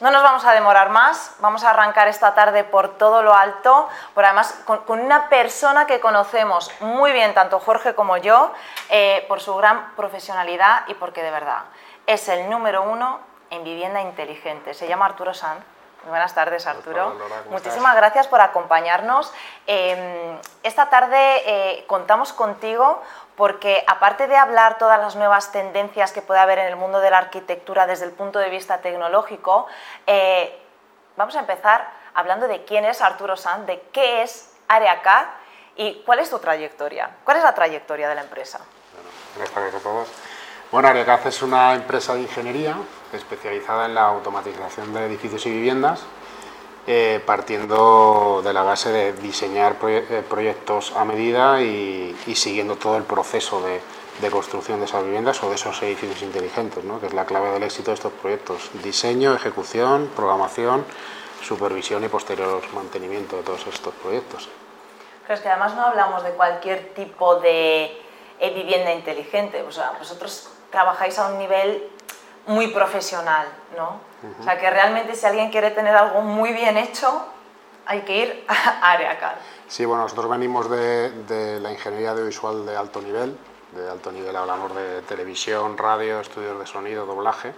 No nos vamos a demorar más, vamos a arrancar esta tarde por todo lo alto, por además con, una persona que conocemos muy bien, tanto Jorge como yo, eh, por su gran profesionalidad y porque de verdad es el número uno en vivienda inteligente. Se llama Arturo Sanz. Buenas tardes, Arturo. Muchísimas gracias por acompañarnos. Em, esta tarde eh, contamos contigo porque aparte de hablar todas las nuevas tendencias que puede haber en el mundo de la arquitectura desde el punto de vista tecnológico, eh, vamos a empezar hablando de quién es Arturo Sanz, de qué es AreaCAD y cuál es tu trayectoria. ¿Cuál es la trayectoria de la empresa? Buenas a todos. Bueno, AreaCAD es una empresa de ingeniería especializada en la automatización de edificios y viviendas eh, partiendo de la base de diseñar eh, proyectos a medida y, siguiendo todo el proceso de, construcción de esas viviendas o de esos edificios inteligentes, ¿no? que es la clave del éxito de estos proyectos. Diseño, ejecución, programación, supervisión y posterior mantenimiento de todos estos proyectos. Pero es que además no hablamos de cualquier tipo de eh, vivienda inteligente, o sea, vosotros trabajáis a un nivel muy profesional, ¿no? O sea, que realmente si alguien quiere tener algo muy bien hecho, hay que ir a AreaCAD. Sí, bueno, nosotros venimos de, la ingeniería audiovisual de alto nivel. De alto nivel hablamos de televisión, radio, estudios de sonido, doblaje.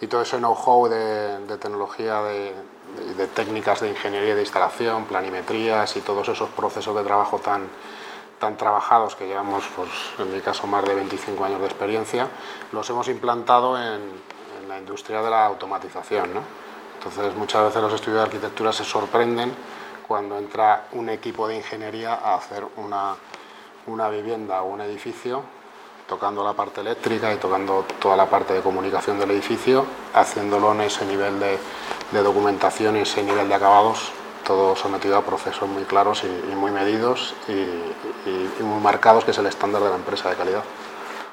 Y todo ese know-how de, tecnología, de, de, técnicas de ingeniería de instalación, planimetrías y todos esos procesos de trabajo tan, tan trabajados que llevamos, pues, en mi caso, más de 25 años de experiencia, los hemos implantado en, la industria de la automatización. ¿no? Entonces muchas veces los estudios de arquitectura se sorprenden cuando entra un equipo de ingeniería a hacer una, una vivienda o un edificio tocando la parte eléctrica y tocando toda la parte de comunicación del edificio, haciéndolo en ese nivel de, de documentación y ese nivel de acabados, todo sometido a procesos muy claros y, muy medidos y, y, muy marcados, que es el estándar de la empresa de calidad.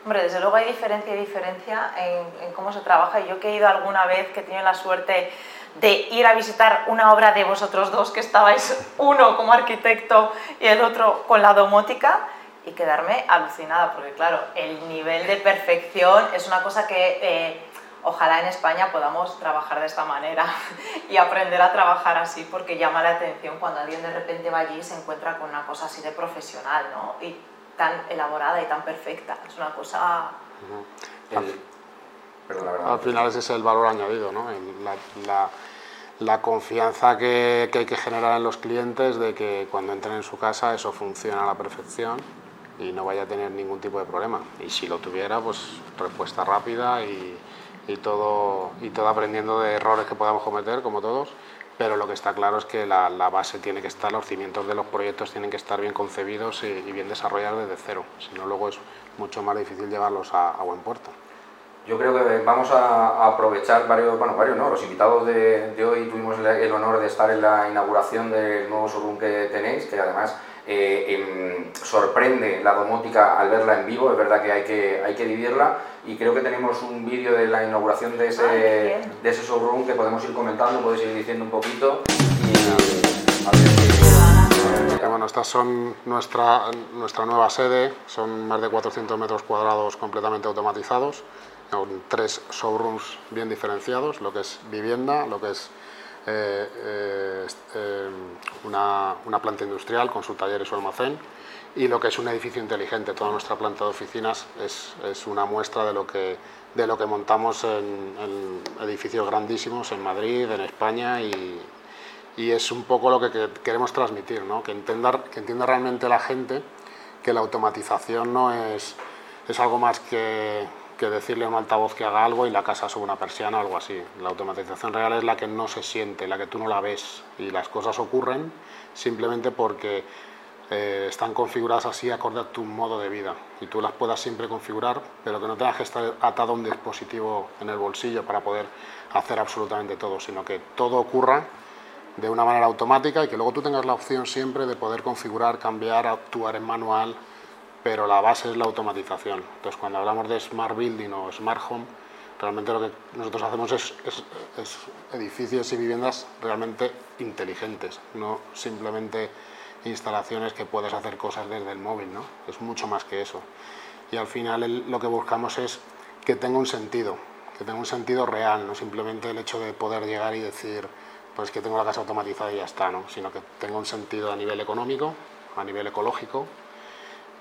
Hombre, desde luego hay diferencia y diferencia en, cómo se trabaja. Yo que he ido alguna vez, que he tenido la suerte de ir a visitar una obra de vosotros dos, que estabais uno como arquitecto y el otro con la domótica, y quedarme alucinada, porque claro, el nivel de perfección es una cosa que eh, ojalá en España podamos trabajar de esta manera y aprender a trabajar así, porque llama la atención cuando alguien de repente va allí y se encuentra con una cosa así de profesional, ¿no? tan elaborada y tan perfecta. Es una cosa... Al final ese es el valor añadido, ¿no? La, la, confianza que, que, hay que generar en los clientes de que cuando entren en su casa eso funciona a la perfección y no vaya a tener ningún tipo de problema. Y si lo tuviera, pues respuesta rápida y, y todo, y todo aprendiendo de errores que podamos cometer, como todos, pero lo que está claro es que la, base tiene que estar, los cimientos de los proyectos tienen que estar bien concebidos y, bien desarrollados desde cero, si no luego es mucho más difícil llevarlos a, buen puerto. Yo creo que vamos a aprovechar varios, bueno, varios no, los invitados de, de hoy tuvimos el honor de estar en la inauguración del nuevo showroom que tenéis, que además eh, em, sorprende la domótica al verla en vivo, es verdad que hay que, hay que vivirla y creo que tenemos un vídeo de la inauguración de ese, de ese showroom que podemos ir comentando, podéis ir diciendo un poquito bueno, estas son nuestra, nuestra nueva sede, son más de 400 metros cuadrados completamente automatizados, con tres showrooms bien diferenciados, lo que es vivienda, lo que es eh, eh, eh, una, una, planta industrial con su taller y su almacén y lo que es un edificio inteligente. Toda nuestra planta de oficinas es, es una muestra de lo que, de lo que montamos en, edificios grandísimos en Madrid, en España y, y es un poco lo que, queremos transmitir, ¿no? que, entienda, que entienda realmente la gente que la automatización no es, es algo más que, que decirle a un altavoz que haga algo y la casa sube una persiana o algo así. La automatización real es la que no se siente, la que tú no la ves y las cosas ocurren simplemente porque eh, están configuradas así acorde a tu modo de vida y tú las puedas siempre configurar, pero que no tengas que estar atado a un dispositivo en el bolsillo para poder hacer absolutamente todo, sino que todo ocurra de una manera automática y que luego tú tengas la opción siempre de poder configurar, cambiar, actuar en manual pero la base es la automatización. Entonces, cuando hablamos de Smart Building o Smart Home, realmente lo que nosotros hacemos es, edificios y viviendas realmente inteligentes, no simplemente instalaciones que puedes hacer cosas desde el móvil, ¿no? Es mucho más que eso. Y al final lo que buscamos es que tenga un sentido, que tenga un sentido real, no simplemente el hecho de poder llegar y decir, pues que tengo la casa automatizada y ya está, ¿no? sino que tenga un sentido a nivel económico, a nivel ecológico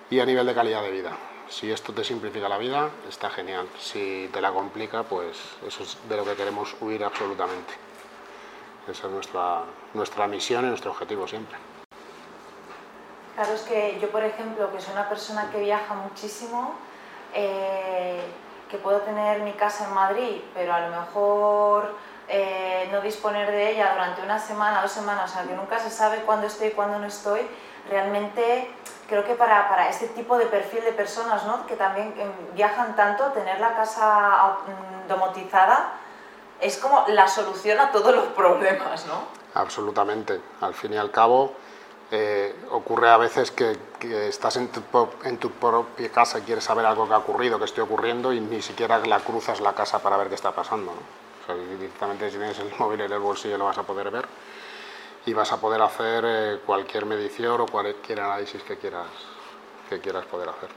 y a nivel de calidad de vida. Si esto te simplifica la vida, está genial. Si te la complica, pues eso es de lo que queremos huir absolutamente. Esa es nuestra, nuestra misión y nuestro objetivo siempre. Claro, es que yo, por ejemplo, que soy una persona que viaja muchísimo, eh, que puedo tener mi casa en Madrid, pero a lo mejor eh, no disponer de ella durante una semana, dos semanas, o sea, que nunca se sabe cuándo estoy y cuándo no estoy, realmente creo que para, para este tipo de perfil de personas ¿no? que también em, viajan tanto, tener la casa mm, domotizada es como la solución a todos los problemas, ¿no? Absolutamente. Al fin y al cabo, eh, ocurre a veces que, estás en tu, en tu, propia casa y quieres saber algo que ha ocurrido, que esté ocurriendo y ni siquiera la cruzas la casa para ver qué está pasando. Directamente si tienes el móvil en el bolsillo lo vas a poder ver y vas a poder hacer eh, cualquier medición o cualquier análisis que quieras, que quieras poder hacer.